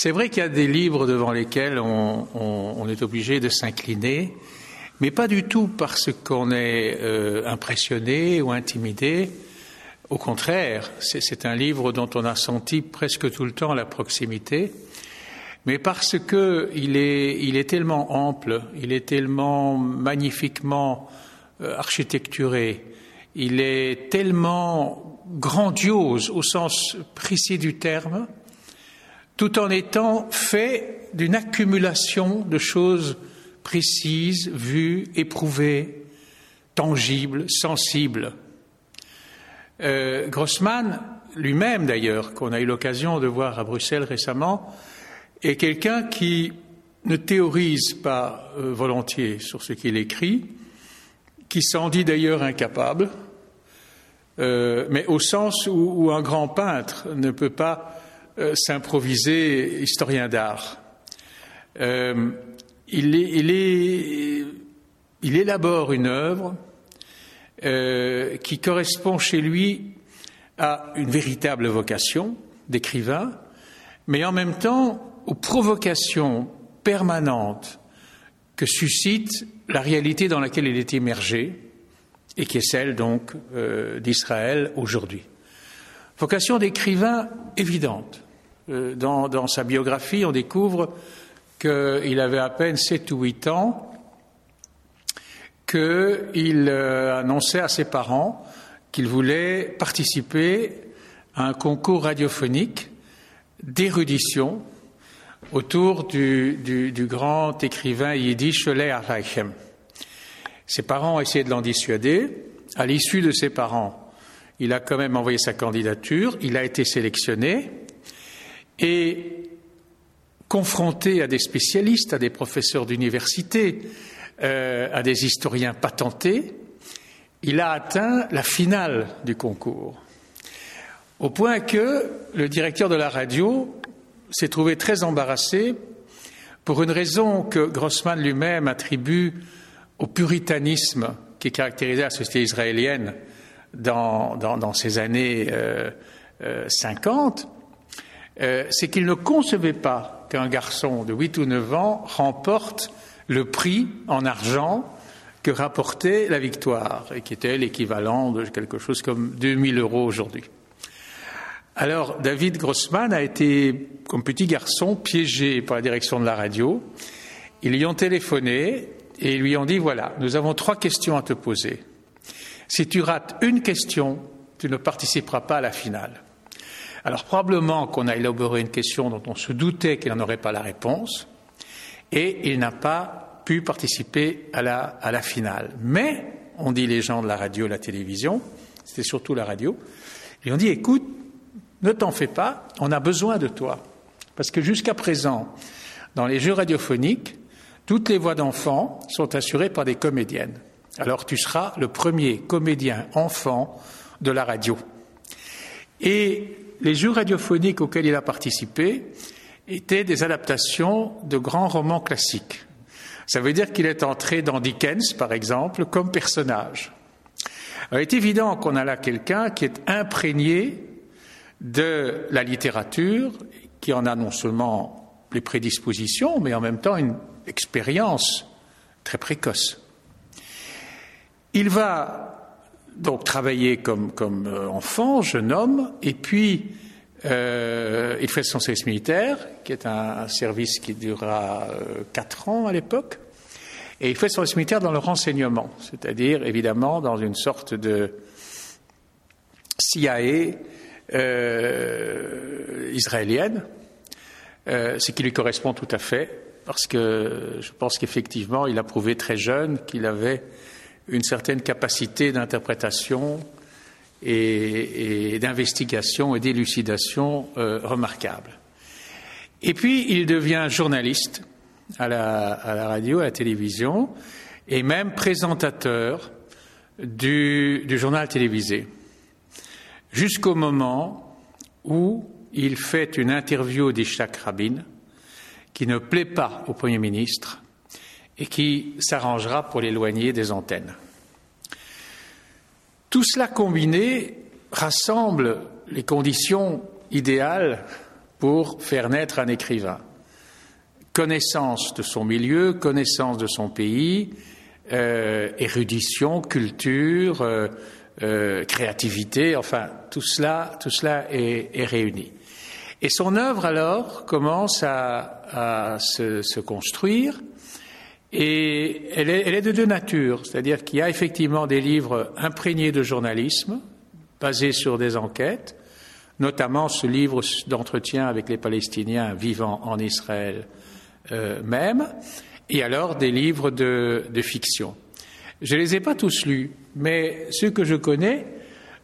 C'est vrai qu'il y a des livres devant lesquels on, est obligé de s'incliner, mais pas du tout parce qu'on est euh, impressionné ou intimidé. Au contraire, c'est un livre dont on a senti presque tout le temps la proximité, mais parce qu'il est, il est tellement ample, il est tellement magnifiquement euh, architecturé, il est tellement grandiose au sens précis du terme, tout en étant fait d'une accumulation de choses précises, vues, éprouvées, tangibles, sensibles. Euh, Grossman, lui-même d'ailleurs, qu'on a eu l'occasion de voir à Bruxelles récemment, est quelqu'un qui ne théorise pas euh, volontiers sur ce qu'il écrit, qui s'en dit d'ailleurs incapable, euh, mais au sens où, un grand peintre ne peut pas euh, s'improviser historien d'art. Euh, il, élabore une œuvre qui correspond chez lui à une véritable vocation d'écrivain, mais en même temps aux provocations permanentes que suscite la réalité dans laquelle il est immergé, et qui est celle donc euh, d'Israël aujourd'hui. Vocation d'écrivain évidente. Euh, dans, sa biographie, on découvre qu'il avait à peine 7 ou 8 ans qu'il euh, annonçait à ses parents qu'il voulait participer à un concours radiophonique d'érudition autour du, grand écrivain yiddish Leah Reichem. Ses parents ont essayé de l'en dissuader. À l'issue de ses parents, il a quand même envoyé sa candidature, il a été sélectionné et confronté à des spécialistes, à des professeurs d'université, euh, à des historiens patentés, il a atteint la finale du concours. Au point que le directeur de la radio s'est trouvé très embarrassé pour une raison que Grossman lui-même attribue au puritanisme qui caractérisait la société israélienne dans, dans, ces années euh, 50, euh, c'est qu'il ne concevait pas qu'un garçon de 8 ou 9 ans remporte le prix en argent que rapportait la victoire, et qui était l'équivalent de quelque chose comme 2000 euros aujourd'hui. Alors, David Grossman a été, comme petit garçon, piégé par la direction de la radio. Ils lui ont téléphoné et lui ont dit, voilà, nous avons trois questions à te poser. Si tu rates une question, tu ne participeras pas à la finale. Alors probablement qu'on a élaboré une question dont on se doutait qu'il n'en aurait pas la réponse, et il n'a pas pu participer à la, finale. Mais, on dit les gens de la radio et la télévision, c'était surtout la radio, ils ont dit, écoute, ne t'en fais pas, on a besoin de toi. Parce que jusqu'à présent, dans les jeux radiophoniques, toutes les voix d'enfants sont assurées par des comédiennes. Alors tu seras le premier comédien enfant de la radio. Et les jeux radiophoniques auxquels il a participé étaient des adaptations de grands romans classiques. Ça veut dire qu'il est entré dans Dickens, par exemple, comme personnage. il est évident qu'on a là quelqu'un qui est imprégné de la littérature, qui en a non seulement les prédispositions, mais en même temps une expérience très précoce. Il va donc travailler comme, comme euh, enfant, jeune homme, et puis euh, il fait son service militaire, qui est un, service qui durera euh, quatre ans à l'époque, et il fait son service militaire dans le renseignement, c'est-à-dire évidemment dans une sorte de CIA israélienne, ce qui lui correspond tout à fait parce que je pense qu'effectivement, il a prouvé très jeune qu'il avait une certaine capacité d'interprétation et, d'investigation et d'élucidation euh, remarquable. Et puis, il devient journaliste à la, radio, à la télévision, et même présentateur du, journal télévisé, jusqu'au moment où il fait une interview d'Ishak Rabin, qui ne plaît pas au Premier ministre et qui s'arrangera pour l'éloigner des antennes. Tout cela combiné rassemble les conditions idéales pour faire naître un écrivain. Connaissance de son milieu, connaissance de son pays, euh, érudition, culture, euh, euh, créativité, enfin tout cela, tout cela est, réuni. Et son œuvre alors commence à, se, construire et elle est, elle est de deux natures, c'est-à-dire qu'il y a effectivement des livres imprégnés de journalisme, basés sur des enquêtes, notamment ce livre d'entretien avec les Palestiniens vivant en Israël euh, même, et alors des livres de, de fiction. Je ne les ai pas tous lus, mais ceux que je connais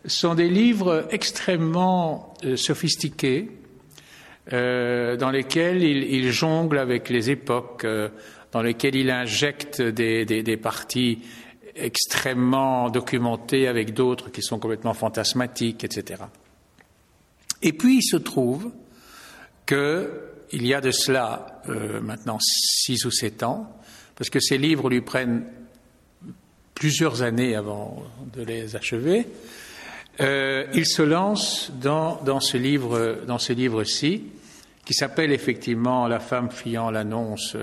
sont des livres extrêmement euh, sophistiqués, euh, dans lesquels il, il, jongle avec les époques, euh, dans lesquels il injecte des, parties extrêmement documentées avec d'autres qui sont complètement fantasmatiques, etc. Et puis il se trouve qu'il y a de cela euh, maintenant six ou sept ans, parce que ces livres lui prennent plusieurs années avant de les achever, euh, il se lance dans, dans ce livre, dans ce livre-ci, qui s'appelle effectivement La femme fiant l'annonce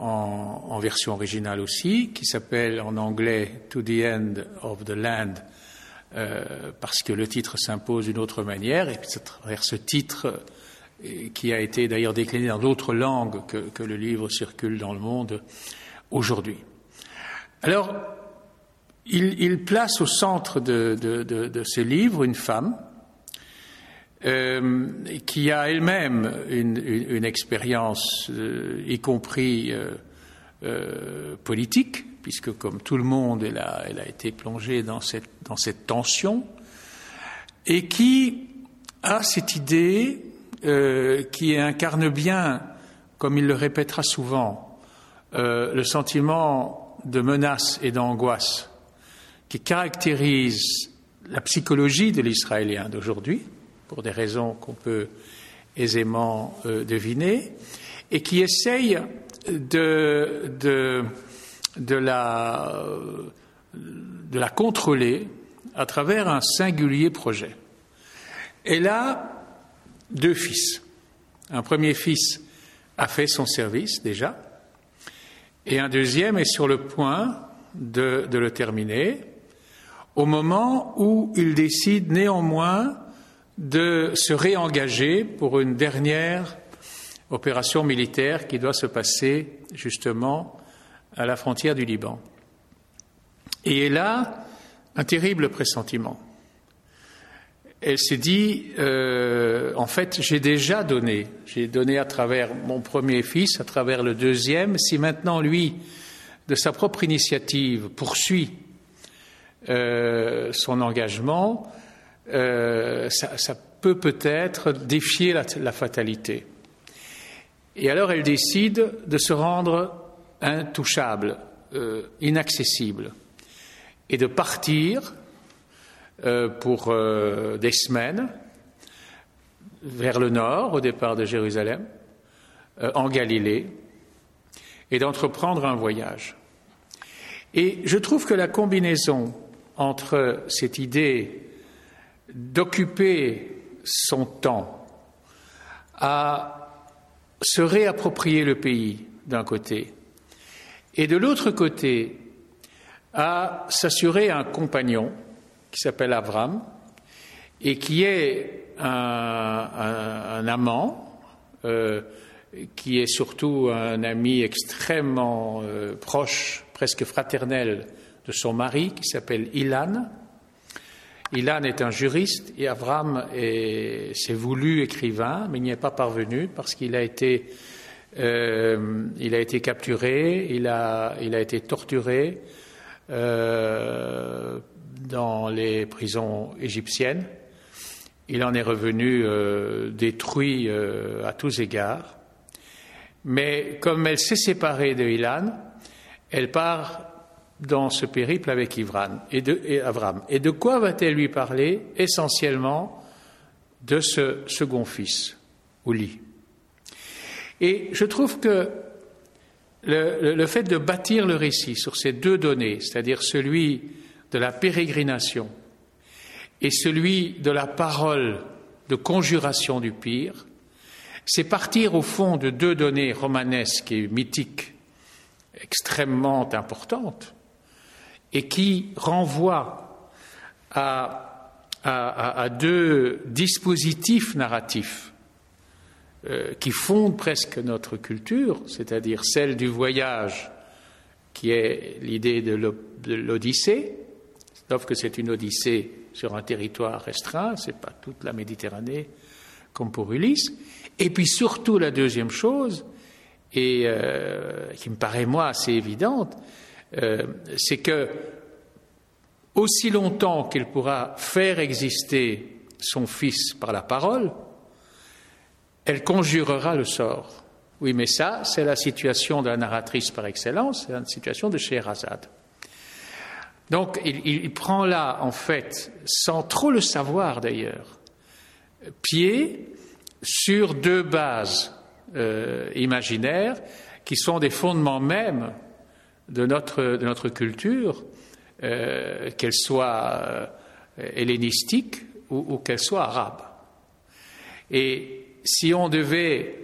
en, en, version originale aussi, qui s'appelle en anglais To the End of the Land, euh, parce que le titre s'impose d'une autre manière, et c'est à travers ce titre qui a été d'ailleurs décliné dans d'autres langues que, que, le livre circule dans le monde aujourd'hui. Alors, il, il, place au centre de, de, de, de ce livre une femme euh, qui a elle-même une, une, une, expérience, euh, y compris euh, euh, politique, puisque comme tout le monde, elle a, elle a été plongée dans cette, dans cette tension, et qui a cette idée euh, qui incarne bien, comme il le répétera souvent, euh, le sentiment de menace et d'angoisse qui caractérise la psychologie de l'Israélien d'aujourd'hui, pour des raisons qu'on peut aisément euh, deviner, et qui essaye de, de la, de la contrôler à travers un singulier projet. Elle a deux fils. Un premier fils a fait son service déjà, et un deuxième est sur le point de, de le terminer, au moment où il décide néanmoins de se réengager pour une dernière opération militaire qui doit se passer justement à la frontière du Liban. Et elle a un terrible pressentiment. Elle s'est dit, euh, en fait, j'ai déjà donné, j'ai donné à travers mon premier fils, à travers le deuxième, si maintenant lui, de sa propre initiative, poursuit euh, son engagement, euh, ça, peut peut-être défier la, fatalité. Et alors elle décide de se rendre intouchable, euh, inaccessible, et de partir euh, pour des semaines vers le nord, au départ de Jérusalem, en Galilée, et d'entreprendre un voyage. Et je trouve que la combinaison entre cette idée d'occuper son temps à se réapproprier le pays d'un côté, et de l'autre côté, à s'assurer un compagnon qui s'appelle Avram et qui est un, amant, euh, qui est surtout un ami extrêmement euh, proche, presque fraternel de son mari, qui s'appelle Ilan. Ilan est un juriste et Avram s'est voulu écrivain, mais il n'y est pas parvenu parce qu'il a été euh, a été capturé, il a, il a été torturé euh, dans les prisons égyptiennes. Il en est revenu euh, détruit euh, à tous égards. Mais comme elle s'est séparée de Ilan, elle part dans ce périple avec Ivran et, Avram. Et de quoi va-t-elle lui parler Essentiellement de ce second fils, Ouli? Et je trouve que le, fait de bâtir le récit sur ces deux données, c'est-à-dire celui de la pérégrination et celui de la parole de conjuration du pire, c'est partir au fond de deux données romanesques et mythiques extrêmement importantes et qui renvoient à, deux dispositifs narratifs euh, qui fondent presque notre culture, c'est-à-dire celle du voyage, qui est l'idée de l'Odyssée, sauf que c'est une Odyssée sur un territoire restreint, ce n'est pas toute la Méditerranée comme pour Ulysse. Et puis surtout la deuxième chose, et euh, qui me paraît moi assez évidente, euh, c'est que aussi longtemps qu'il pourra faire exister son fils par la parole, elle conjurera le sort. Oui, mais ça, c'est la situation de la narratrice par excellence, c'est la situation de Scheherazade. Donc, il, prend là, en fait, sans trop le savoir d'ailleurs, pied sur deux bases euh, imaginaires qui sont des fondements mêmes de notre, de notre culture, euh, qu'elle soit euh, hellénistique ou, qu'elle soit arabe. Et si on devait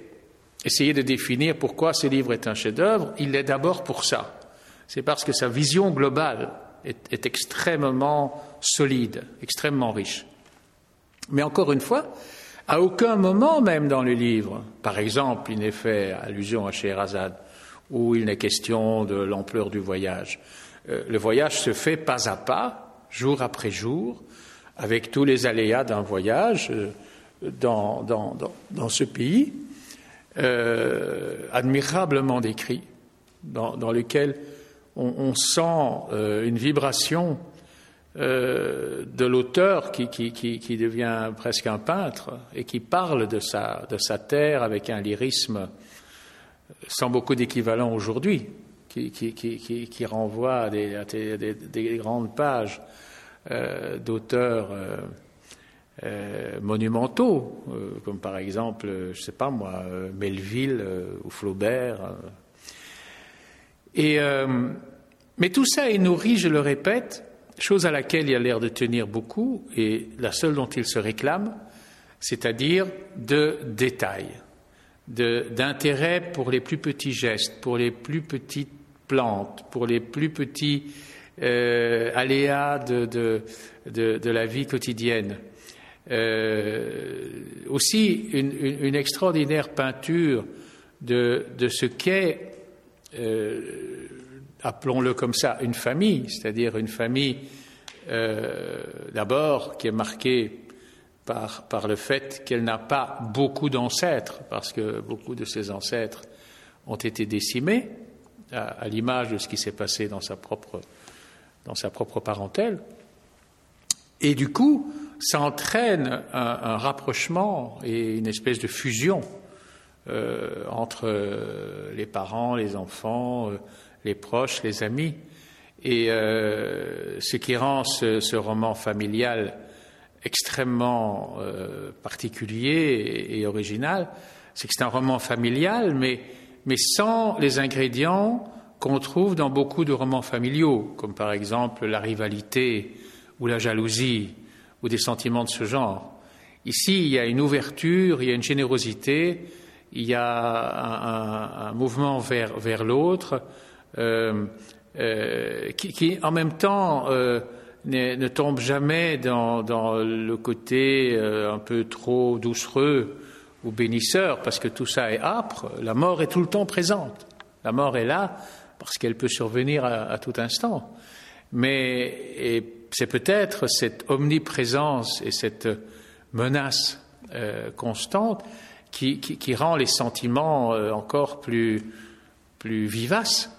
essayer de définir pourquoi ce livre est un chef-d'œuvre, il est d'abord pour ça. C'est parce que sa vision globale est, extrêmement solide, extrêmement riche. Mais encore une fois, à aucun moment même dans le livre, par exemple, il n'est fait allusion à Scheherazade, où il n'est question de l'ampleur du voyage. Euh, le voyage se fait pas à pas, jour après jour, avec tous les aléas d'un voyage. Euh, dans, dans, dans, ce pays, euh, admirablement décrit, dans, dans lequel on, on sent euh, une vibration de l'auteur qui, qui, qui, qui, devient presque un peintre et qui parle de sa, de sa terre avec un lyrisme sans beaucoup d'équivalent aujourd'hui, qui, qui, renvoie à des, grandes pages euh, d'auteurs euh, euh, monumentaux, comme par exemple, je ne sais pas moi, Melville ou Flaubert. Mais tout ça est nourri, je le répète, chose à laquelle il a l'air de tenir beaucoup, et la seule dont il se réclame, c'est-à-dire de détails, d'intérêt pour les plus petits gestes, pour les plus petites plantes, pour les plus petits aléas de, la vie quotidienne. Euh, aussi une, extraordinaire peinture de, ce qu'est, euh, appelons-le comme ça, une famille, c'est-à-dire une famille euh, d'abord qui est marquée par, par le fait qu'elle n'a pas beaucoup d'ancêtres, parce que beaucoup de ses ancêtres ont été décimés, à, à l'image de ce qui s'est passé dans sa propre, dans sa propre parentèle. Et du coup, ça entraîne un, rapprochement et une espèce de fusion euh, entre euh, les parents, les enfants, euh, les proches, les amis. Et ce qui rend ce, roman familial extrêmement particulier et, original, c'est que c'est un roman familial, mais, mais sans les ingrédients qu'on trouve dans beaucoup de romans familiaux, comme par exemple la rivalité ou la jalousie ou des sentiments de ce genre. Ici, il y a une ouverture, il y a une générosité, il y a un, mouvement vers, vers l'autre euh, euh, qui, en même temps, euh, ne, tombe jamais dans, dans le côté un peu trop doucereux ou bénisseur, parce que tout ça est âpre. La mort est tout le temps présente. La mort est là parce qu'elle peut survenir à, à tout instant. Mais c'est peut-être cette omniprésence et cette menace euh, constante qui, rend les sentiments euh, encore plus, plus vivaces.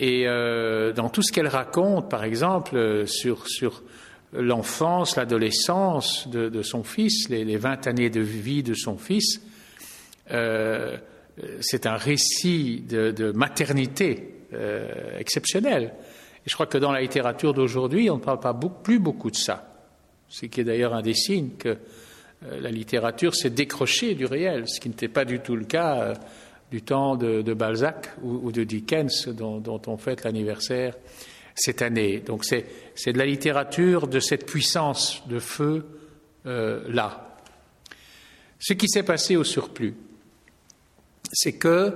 Et euh, dans tout ce qu'elle raconte, par exemple, sur, sur l'enfance, l'adolescence de, son fils, les, vingt années de vie de son fils, c'est un récit de, maternité exceptionnel. Et je crois que dans la littérature d'aujourd'hui, on ne parle pas plus beaucoup de ça. Ce qui est d'ailleurs un des signes que euh, la littérature s'est décrochée du réel, ce qui n'était pas du tout le cas euh, du temps de, Balzac ou, de Dickens, dont, on fête l'anniversaire cette année. Donc c'est de la littérature de cette puissance de feu euh, là. Ce qui s'est passé au surplus, c'est que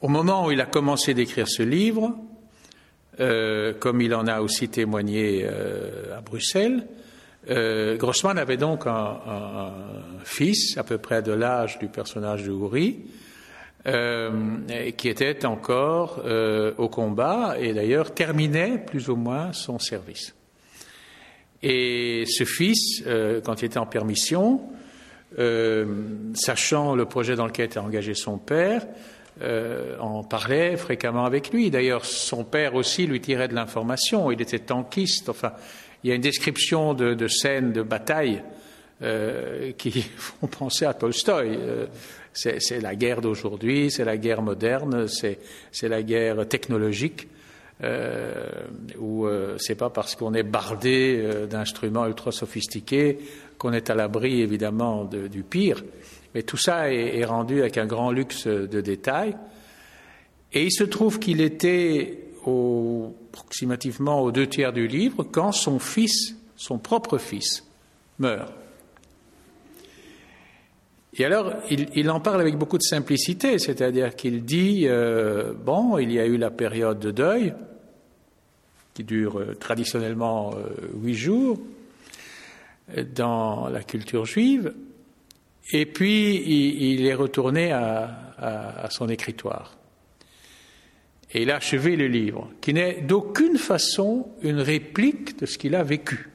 au moment où il a commencé d'écrire ce livre, euh, comme il en a aussi témoigné euh, à Bruxelles, Grossman avait donc un, un, fils à peu près de l'âge du personnage de Houry, qui était encore au combat et d'ailleurs terminait plus ou moins son service. Et ce fils, quand il était en permission, sachant le projet dans lequel était engagé son père, euh, en parlait fréquemment avec lui. D'ailleurs, son père aussi lui tirait de l'information. Il était tankiste. Enfin, il y a une description de, scènes de bataille euh, qui font penser à Tolstoï. Euh, c'est la guerre d'aujourd'hui, c'est la guerre moderne, c'est la guerre technologique. Euh, où c'est pas parce qu'on est bardé d'instruments ultra sophistiqués qu'on est à l'abri évidemment du pire. Mais tout ça est, rendu avec un grand luxe de détails. Et il se trouve qu'il était approximativement aux deux tiers du livre quand son fils, son propre fils, meurt. Et alors, il, en parle avec beaucoup de simplicité, c'est-à-dire qu'il dit, euh, bon, il y a eu la période de deuil, qui dure euh, traditionnellement euh, huit jours dans la culture juive, et puis, il, est retourné à, son écritoire. Et il a achevé le livre, qui n'est d'aucune façon une réplique de ce qu'il a vécu.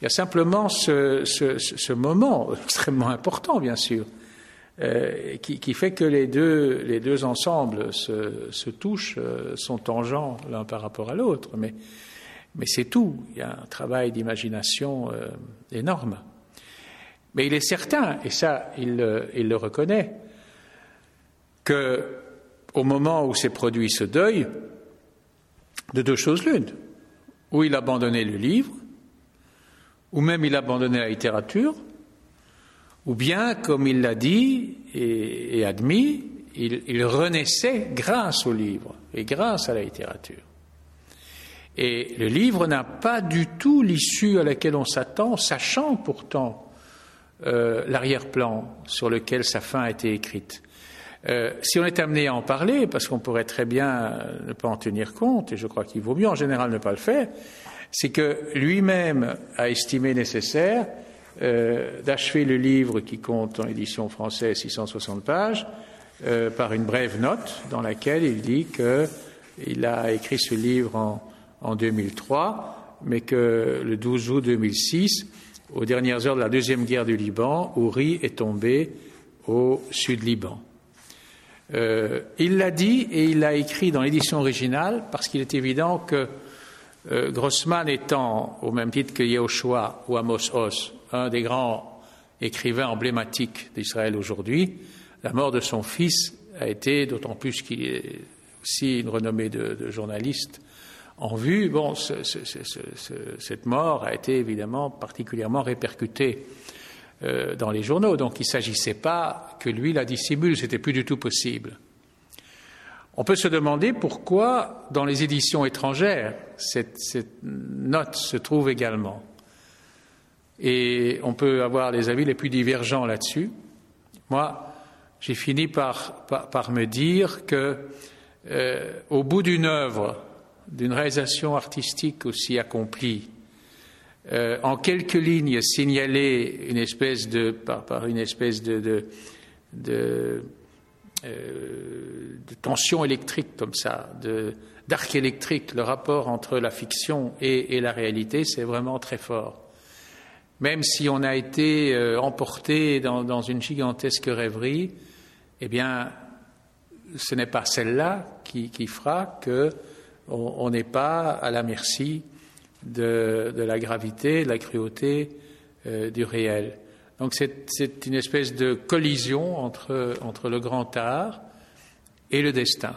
Il y a simplement ce, moment extrêmement important, bien sûr, euh, qui, fait que les deux, les deux ensembles se, touchent, euh, sont tangents l'un par rapport à l'autre. Mais, mais c'est tout. Il y a un travail d'imagination euh, énorme. Mais il est certain, et ça il, le reconnaît, que au moment où s'est produit ce deuil, de deux choses l'une, ou il abandonnait le livre, ou même il abandonnait la littérature, ou bien, comme il l'a dit et, admis, il, renaissait grâce au livre et grâce à la littérature. Et le livre n'a pas du tout l'issue à laquelle on s'attend, sachant pourtant euh, l'arrière-plan sur lequel sa fin a été écrite. Euh, si on est amené à en parler, parce qu'on pourrait très bien ne pas en tenir compte, et je crois qu'il vaut mieux en général ne pas le faire, c'est que lui-même a estimé nécessaire euh, d'achever le livre qui compte en édition française 660 pages par une brève note dans laquelle il dit qu'il a écrit ce livre en, en 2003, mais que le 12 août 2006, aux dernières heures de la deuxième guerre du Liban, Ouri est tombé au sud-Liban. Euh, il l'a dit et il l'a écrit dans l'édition originale parce qu'il est évident que euh, Grossman étant, au même titre que Yehoshua ou Amos Oz, un des grands écrivains emblématiques d'Israël aujourd'hui, la mort de son fils a été, d'autant plus qu'il est aussi une renommée de journaliste, en vue. Bon, cette mort a été évidemment particulièrement répercutée euh, dans les journaux, donc il ne s'agissait pas que lui la dissimule, c'était plus du tout possible. On peut se demander pourquoi, dans les éditions étrangères, cette, note se trouve également. Et on peut avoir les avis les plus divergents là-dessus. Moi, j'ai fini par, me dire que, euh, au bout d'une œuvre, d'une réalisation artistique aussi accomplie, euh, en quelques lignes signaler une espèce de, par, une espèce de, de, euh, tension électrique comme ça, d'arc électrique, le rapport entre la fiction et, la réalité, c'est vraiment très fort. Même si on a été euh, emporté dans, dans, une gigantesque rêverie, eh bien, ce n'est pas celle-là qui, qui fera que on n'est pas à la merci de, la gravité, de la cruauté euh, du réel. Donc c'est une espèce de collision entre, entre le grand art et le destin.